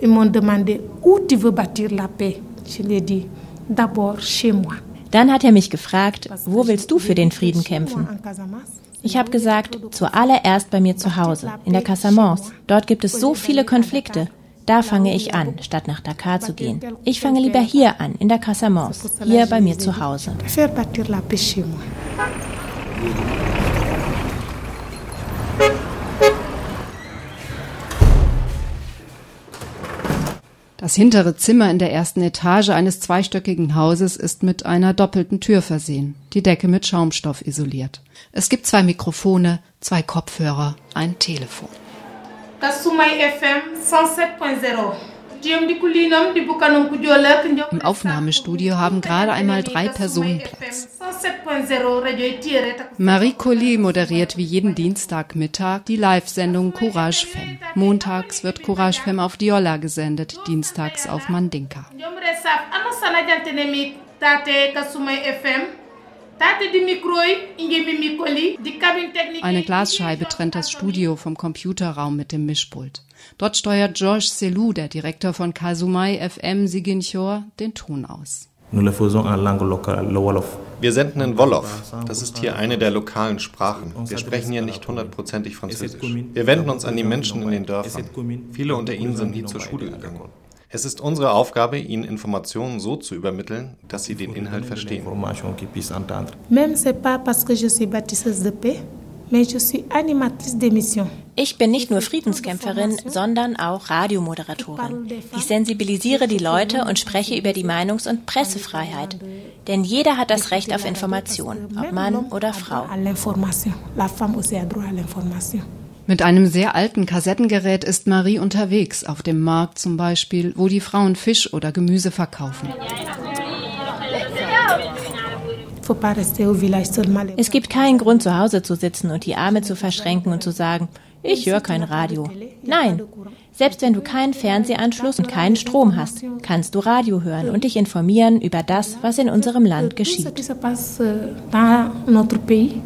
Ils m'ont demandé où tu veux bâtir la paix. Je l'ai dit d'abord chez moi. Dann hat er mich gefragt, wo willst du für den Frieden kämpfen? Ich habe gesagt, zuallererst bei mir zu Hause, in der Casamance. Dort gibt es so viele Konflikte. Da fange ich an, statt nach Dakar zu gehen. Ich fange lieber hier an, in der Casamance, hier bei mir zu Hause. Das hintere Zimmer in der ersten Etage eines zweistöckigen Hauses ist mit einer doppelten Tür versehen, die Decke mit Schaumstoff isoliert. Es gibt zwei Mikrofone, zwei Kopfhörer, ein Telefon. Kasumai FM 107.0 im Aufnahmestudio haben gerade einmal drei Personen Platz. Marie Colli moderiert wie jeden Dienstagmittag die Live-Sendung Courage Femme. Montags wird Courage Femme auf Diola gesendet, dienstags auf Mandinka. Eine Glasscheibe trennt das Studio vom Computerraum mit dem Mischpult. Dort steuert Georges Selou, der Direktor von Kasumai FM Siginchor, den Ton aus. Wir senden in Wolof. Das ist hier eine der lokalen Sprachen. Wir sprechen hier nicht hundertprozentig Französisch. Wir wenden uns an die Menschen in den Dörfern. Viele unter ihnen sind nie zur Schule gegangen. Es ist unsere Aufgabe, Ihnen Informationen so zu übermitteln, dass Sie den Inhalt verstehen. Ich bin nicht nur Friedenskämpferin, sondern auch Radiomoderatorin. Ich sensibilisiere die Leute und spreche über die Meinungs- und Pressefreiheit. Denn jeder hat das Recht auf Information, ob Mann oder Frau. Mit einem sehr alten Kassettengerät ist Marie unterwegs, auf dem Markt zum Beispiel, wo die Frauen Fisch oder Gemüse verkaufen. Es gibt keinen Grund, zu Hause zu sitzen und die Arme zu verschränken und zu sagen, ich höre kein Radio. Nein, selbst wenn du keinen Fernsehanschluss und keinen Strom hast, kannst du Radio hören und dich informieren über das, was in unserem Land geschieht.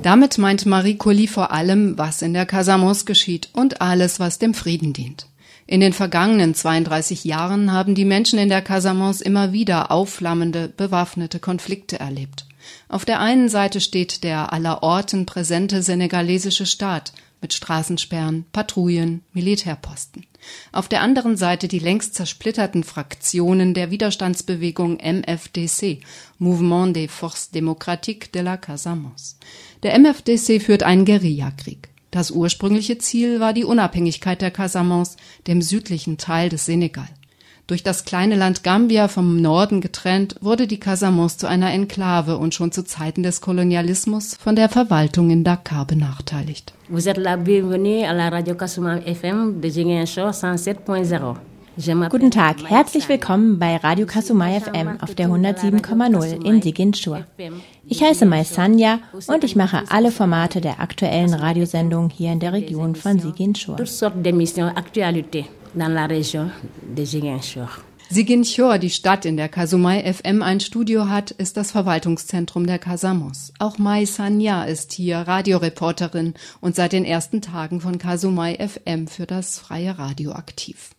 Damit meint Marie Colli vor allem, was in der Casamos geschieht und alles, was dem Frieden dient. In den vergangenen 32 Jahren haben die Menschen in der Casamance immer wieder aufflammende, bewaffnete Konflikte erlebt. Auf der einen Seite steht der allerorten präsente senegalesische Staat mit Straßensperren, Patrouillen, Militärposten. Auf der anderen Seite die längst zersplitterten Fraktionen der Widerstandsbewegung MFDC, Mouvement des Forces Démocratiques de la Casamance. Der MFDC führt einen Guerillakrieg. Das ursprüngliche Ziel war die Unabhängigkeit der Casamance, dem südlichen Teil des Senegal. Durch das kleine Land Gambia vom Norden getrennt, wurde die Casamance zu einer Enklave und schon zu Zeiten des Kolonialismus von der Verwaltung in Dakar benachteiligt. Vous êtes la bienvenue à la radio Kasuma FM de Ziguinchor 107.0. Guten Tag, herzlich willkommen bei Radio Kasumai FM auf der 107,0 in Ziguinchor. Ich heiße Mai Sanya und ich mache alle Formate der aktuellen Radiosendung hier in der Region von Ziguinchor dans la région de Ziguinchor. Ziguinchor, die Stadt, in der Kasumai FM ein Studio hat, ist das Verwaltungszentrum der Kasamos. Auch Mai Sanya ist hier Radioreporterin und seit den ersten Tagen von Kasumai FM für das freie Radio aktiv.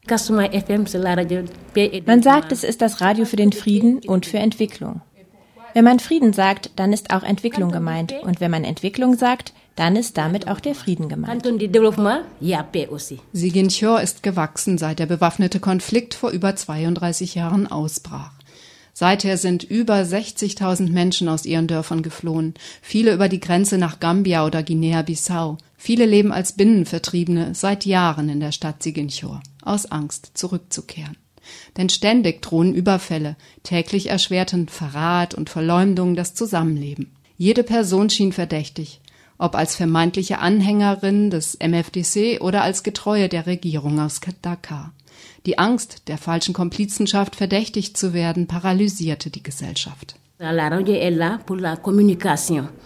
Man sagt, es ist das Radio für den Frieden und für Entwicklung. Wenn man Frieden sagt, dann ist auch Entwicklung gemeint. Und wenn man Entwicklung sagt, dann ist damit auch der Frieden gemeint. Siginchor ist gewachsen, seit der bewaffnete Konflikt vor über 32 Jahren ausbrach. Seither sind über 60.000 Menschen aus ihren Dörfern geflohen, viele über die Grenze nach Gambia oder Guinea-Bissau. Viele leben als Binnenvertriebene seit Jahren in der Stadt Siginchor, aus Angst zurückzukehren. Denn ständig drohen Überfälle, täglich erschwerten Verrat und Verleumdung das Zusammenleben. Jede Person schien verdächtig, ob als vermeintliche Anhängerin des MFDC oder als Getreue der Regierung aus Dakar. Die Angst, der falschen Komplizenschaft verdächtigt zu werden, paralysierte die Gesellschaft.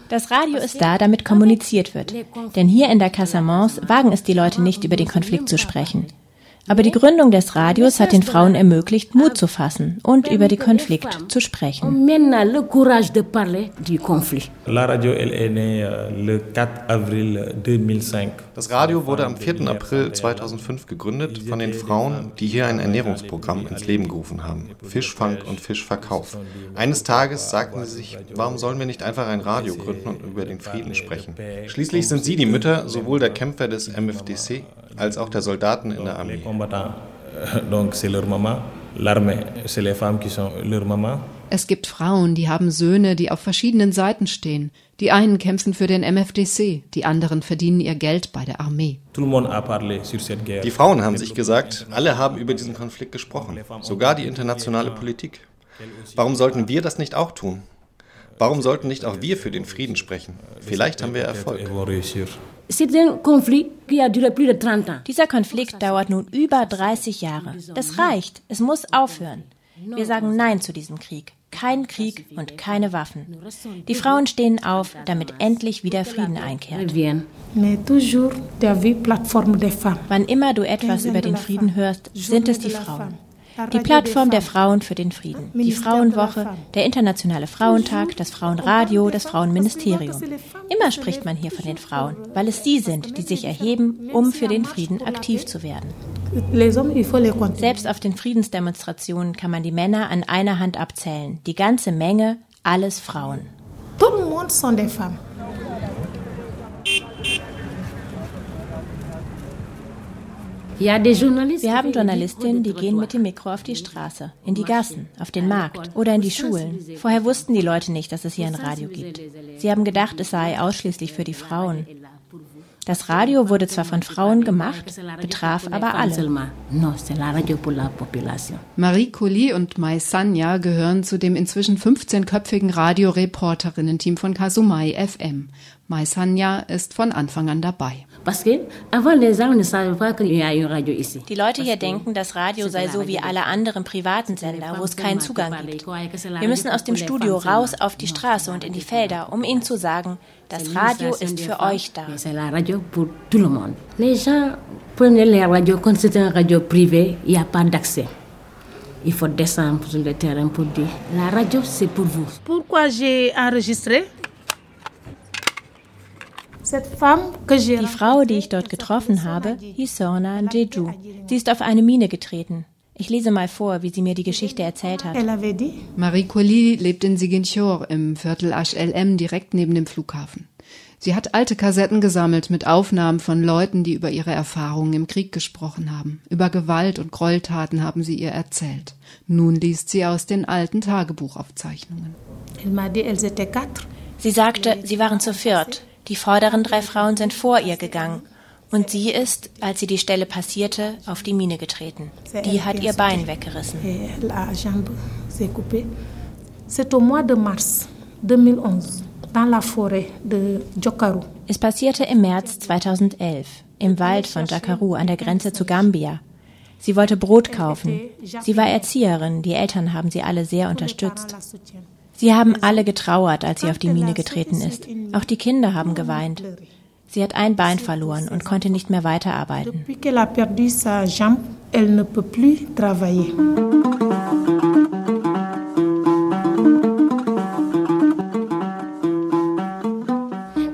Das Radio ist da, damit kommuniziert wird. Denn hier in der Casamance wagen es die Leute nicht, über den Konflikt zu sprechen. Aber die Gründung des Radios hat den Frauen ermöglicht, Mut zu fassen und über die Konflikt zu sprechen. Das Radio wurde am 4. April 2005 gegründet von den Frauen, die hier ein Ernährungsprogramm ins Leben gerufen haben. Fischfang und Fischverkauf. Eines Tages sagten sie sich, warum sollen wir nicht einfach ein Radio gründen und über den Frieden sprechen? Schließlich sind sie die Mütter sowohl der Kämpfer des MFDC als auch der Soldaten in der Armee. Es gibt Frauen, die haben Söhne, die auf verschiedenen Seiten stehen. Die einen kämpfen für den MFDC, die anderen verdienen ihr Geld bei der Armee. Die Frauen haben sich gesagt, alle haben über diesen Konflikt gesprochen, sogar die internationale Politik. Warum sollten wir das nicht auch tun? Warum sollten nicht auch wir für den Frieden sprechen? Vielleicht haben wir Erfolg. Dieser Konflikt dauert nun über 30 Jahre. Das reicht. Es muss aufhören. Wir sagen Nein zu diesem Krieg. Kein Krieg und keine Waffen. Die Frauen stehen auf, damit endlich wieder Frieden einkehrt. Wann immer du etwas über den Frieden hörst, sind es die Frauen. Die Plattform der Frauen für den Frieden, die Frauenwoche, der Internationale Frauentag, das Frauenradio, das Frauenministerium. Immer spricht man hier von den Frauen, weil es sie sind, die sich erheben, um für den Frieden aktiv zu werden. Selbst auf den Friedensdemonstrationen kann man die Männer an einer Hand abzählen. Die ganze Menge, alles Frauen. Tout le monde sont des femmes. Wir haben Journalistinnen, die gehen mit dem Mikro auf die Straße, in die Gassen, auf den Markt oder in die Schulen. Vorher wussten die Leute nicht, dass es hier ein Radio gibt. Sie haben gedacht, es sei ausschließlich für die Frauen. Das Radio wurde zwar von Frauen gemacht, betraf aber alle. Marie Colli und Mai Sanya gehören zu dem inzwischen 15-köpfigen Radioreporterinnen-Team von Kasumai FM. Mai Sanya ist von Anfang an dabei. Die Leute hier denken, das Radio sei so wie alle anderen privaten Sender, wo es keinen Zugang gibt. Wir müssen aus dem Studio raus auf die Straße und in die Felder, um ihnen zu sagen, das Radio ist für euch da. Les gens prenaient les radios comme c'est un radio privé, il n'y a pas d'accès. Il faut descendre sur le terrain pour dire la radio c'est pour vous. Pourquoi j'ai enregistré die Frau, die ich dort getroffen habe, hieß Sorna Jeju. Sie ist auf eine Mine getreten. Ich lese mal vor, wie sie mir die Geschichte erzählt hat. Marie Colli lebt in Ziguinchor im Viertel HLM direkt neben dem Flughafen. Sie hat alte Kassetten gesammelt mit Aufnahmen von Leuten, die über ihre Erfahrungen im Krieg gesprochen haben. Über Gewalt und Gräueltaten haben sie ihr erzählt. Nun liest sie aus den alten Tagebuchaufzeichnungen. Sie sagte, sie waren zu viert. Die vorderen drei Frauen sind vor ihr gegangen. Und sie ist, als sie die Stelle passierte, auf die Mine getreten. Die hat ihr Bein weggerissen. Es passierte im März 2011 im Wald von Jakaru an der Grenze zu Gambia. Sie wollte Brot kaufen. Sie war Erzieherin, die Eltern haben sie alle sehr unterstützt. Sie haben alle getrauert, als sie auf die Mine getreten ist. Auch die Kinder haben geweint. Sie hat ein Bein verloren und konnte nicht mehr weiterarbeiten.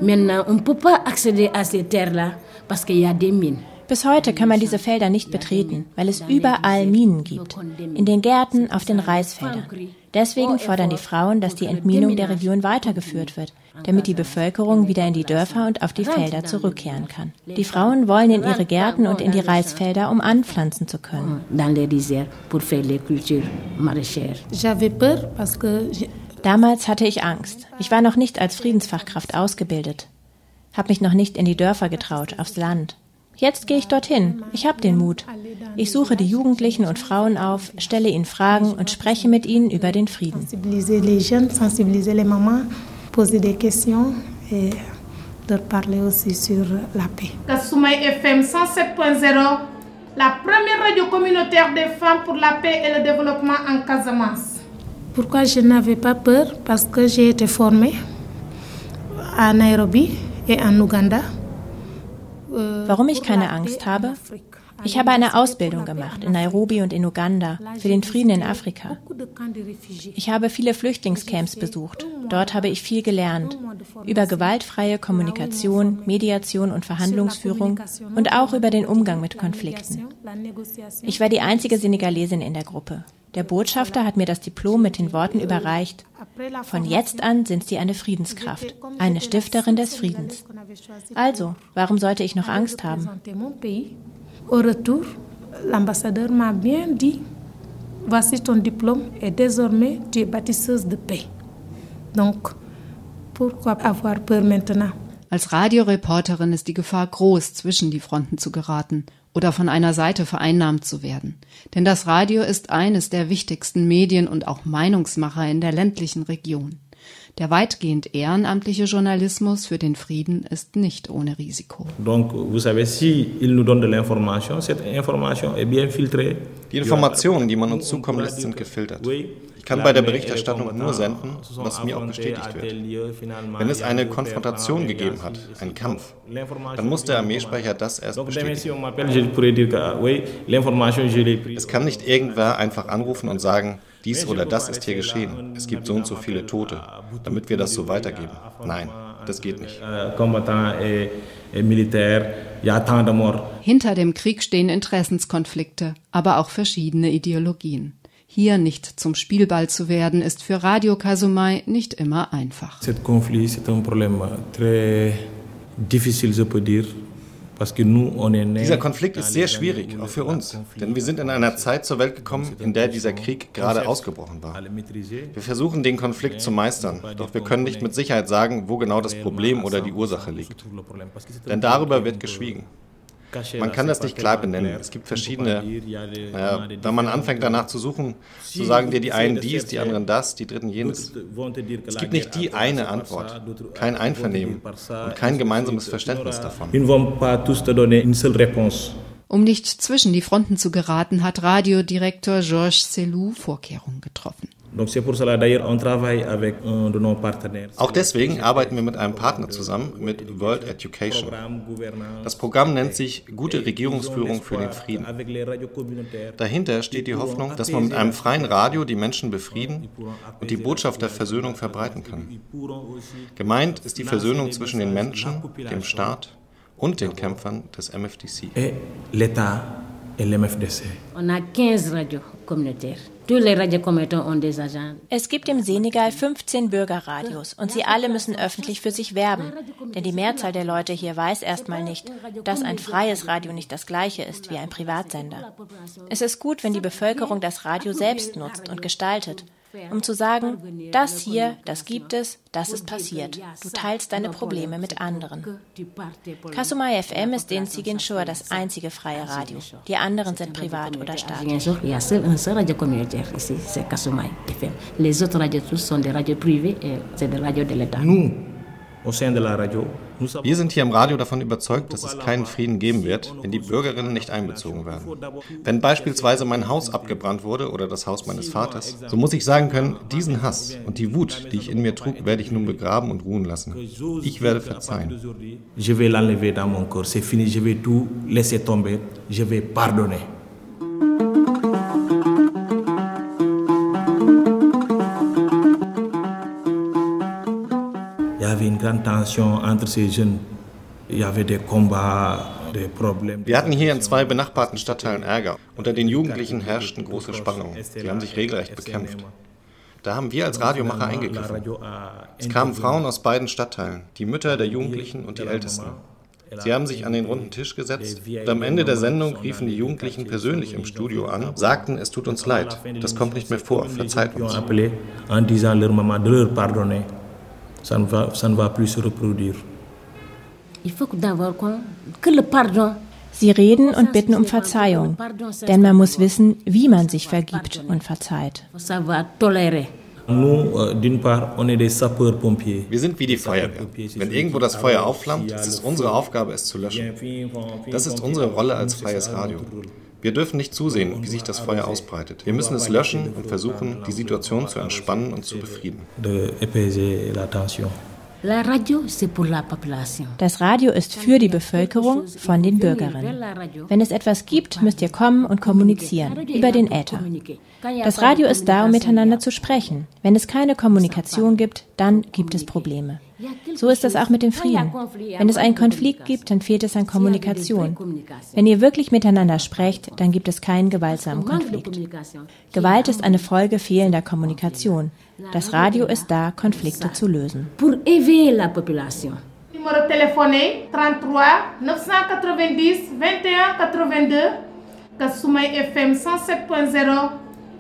Maintenant, on ne peut pas accéder à ces terres-là parce qu'il y a des mines. Bis heute kann man diese Felder nicht betreten, weil es überall Minen gibt. In den Gärten, auf den Reisfeldern. Deswegen fordern die Frauen, dass die Entminung der Region weitergeführt wird, damit die Bevölkerung wieder in die Dörfer und auf die Felder zurückkehren kann. Die Frauen wollen in ihre Gärten und in die Reisfelder, um anpflanzen zu können. Damals hatte ich Angst. Ich war noch nicht als Friedensfachkraft ausgebildet, habe mich noch nicht in die Dörfer getraut, aufs Land. Jetzt gehe ich dorthin. Ich habe den Mut. Ich suche die Jugendlichen und Frauen auf, stelle ihnen Fragen und spreche mit ihnen über den Frieden. Kasumai FM 107.0, la première radio communautaire des femmes pour la paix et le développement en Casamance. Pourquoi je n'avais pas peur Parce que j'ai été formée à Nairobi et en Ouganda. Warum ich keine Angst habe? Ich habe eine Ausbildung gemacht in Nairobi und in Uganda für den Frieden in Afrika. Ich habe viele Flüchtlingscamps besucht. Dort habe ich viel gelernt über gewaltfreie Kommunikation, Mediation und Verhandlungsführung und auch über den Umgang mit Konflikten. Ich war die einzige Senegalesin in der Gruppe. Der Botschafter hat mir das Diplom mit den Worten überreicht, von jetzt an sind Sie eine Friedenskraft, eine Stifterin des Friedens. Also, warum sollte ich noch Angst haben? Au retour, l'ambassadeur m'a bien dit, voici ton diplôme et désormais tu es bâtisseuse de paix. Donc, pourquoi avoir peur maintenant? Als Radioreporterin ist die Gefahr groß, zwischen die Fronten zu geraten oder von einer Seite vereinnahmt zu werden. Denn das Radio ist eines der wichtigsten Medien und auch Meinungsmacher in der ländlichen Region. Der weitgehend ehrenamtliche Journalismus für den Frieden ist nicht ohne Risiko. Donc, vous savez, si il nous donne de l'information, cette information est bien filtrée. Die Informationen, die man uns zukommen lässt, sind gefiltert. Ich kann bei der Berichterstattung nur senden, was mir auch bestätigt wird. Wenn es eine Konfrontation gegeben hat, einen Kampf, dann muss der Armeesprecher das erst bestätigen. Es kann nicht irgendwer einfach anrufen und sagen, dies oder das ist hier geschehen. Es gibt so und so viele Tote, damit wir das so weitergeben. Nein, das geht nicht. Hinter dem Krieg stehen Interessenskonflikte, aber auch verschiedene Ideologien. Hier nicht zum Spielball zu werden, ist für Radio Kasumai nicht immer einfach. Dieser Konflikt ist sehr schwierig, auch für uns, denn wir sind in einer Zeit zur Welt gekommen, in der dieser Krieg gerade ausgebrochen war. Wir versuchen, den Konflikt zu meistern, doch wir können nicht mit Sicherheit sagen, wo genau das Problem oder die Ursache liegt. Denn darüber wird geschwiegen. Man kann das nicht klar benennen. Es gibt verschiedene, naja, wenn man anfängt danach zu suchen, so sagen dir die einen dies, die anderen das, die dritten jenes. Es gibt nicht die eine Antwort, kein Einvernehmen und kein gemeinsames Verständnis davon. Um nicht zwischen die Fronten zu geraten, hat Radiodirektor Georges Selou Vorkehrungen getroffen. Auch deswegen arbeiten wir mit einem Partner zusammen, mit World Education. Das Programm nennt sich Gute Regierungsführung für den Frieden. Dahinter steht die Hoffnung, dass man mit einem freien Radio die Menschen befrieden und die Botschaft der Versöhnung verbreiten kann. Gemeint ist die Versöhnung zwischen den Menschen, dem Staat und den Kämpfern des MFDC. On a 15 radios communautaires. Es gibt im Senegal 15 Bürgerradios und sie alle müssen öffentlich für sich werben. Denn die Mehrzahl der Leute hier weiß erstmal nicht, dass ein freies Radio nicht das gleiche ist wie ein Privatsender. Es ist gut, wenn die Bevölkerung das Radio selbst nutzt und gestaltet um zu sagen, das hier, das gibt es, das ist passiert. Du teilst deine Probleme mit anderen. Kasumai FM ist in Siginshore das einzige freie Radio. Die anderen sind privat oder staatlich. Les autres radios tous sont des Wir sind hier im Radio davon überzeugt, dass es keinen Frieden geben wird, wenn die Bürgerinnen nicht einbezogen werden. Wenn beispielsweise mein Haus abgebrannt wurde oder das Haus meines Vaters, so muss ich sagen können, diesen Hass und die Wut, die ich in mir trug, werde ich nun begraben und ruhen lassen. Ich werde verzeihen. Je vais l'enlever dans mon corps. C'est fini. Je vais tout laisser tomber. Je vais pardonner. Grande tension entre ces jeunes. Il y avait des combats. Wir hatten hier in zwei benachbarten Stadtteilen Ärger. Unter den Jugendlichen herrschten große Spannungen. Sie haben sich regelrecht bekämpft. Da haben wir als Radiomacher eingegriffen. Es kamen Frauen aus beiden Stadtteilen, die Mütter der Jugendlichen und die Ältesten. Sie haben sich an den runden Tisch gesetzt und am Ende der Sendung riefen die Jugendlichen persönlich im Studio an, sagten, es tut uns leid, das kommt nicht mehr vor, verzeiht uns. Ça ne va, ça ne va plus se reproduire. Il faut d'abord que le pardon Sie reden und bitten um Verzeihung, denn man muss wissen, wie man sich vergibt und verzeiht. Euh, Wir sind wie die Feuerwehr. Wenn irgendwo das Feuer aufflammt, ist es unsere Aufgabe, es zu löschen. Das ist unsere Rolle als freies Radio. Wir dürfen nicht zusehen, wie sich das Feuer ausbreitet. Wir müssen es löschen und versuchen, die Situation zu entspannen und zu befrieden. Das Radio ist für die Bevölkerung, von den Bürgerinnen. Wenn es etwas gibt, müsst ihr kommen und kommunizieren über den Äther. Das Radio ist da, um miteinander zu sprechen. Wenn es keine Kommunikation gibt, dann gibt es Probleme. So ist das auch mit dem Frieden. Wenn es einen Konflikt gibt, dann fehlt es an Kommunikation. Wenn ihr wirklich miteinander sprecht, dann gibt es keinen gewaltsamen Konflikt. Gewalt ist eine Folge fehlender Kommunikation. Das Radio ist da, Konflikte zu lösen. Pour éveiller la population. Numéro téléphoné 33 990 21 82 Kasumai FM 107.0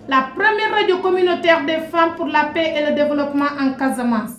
la première radio communautaire des femmes pour la paix et le développement en Casamance.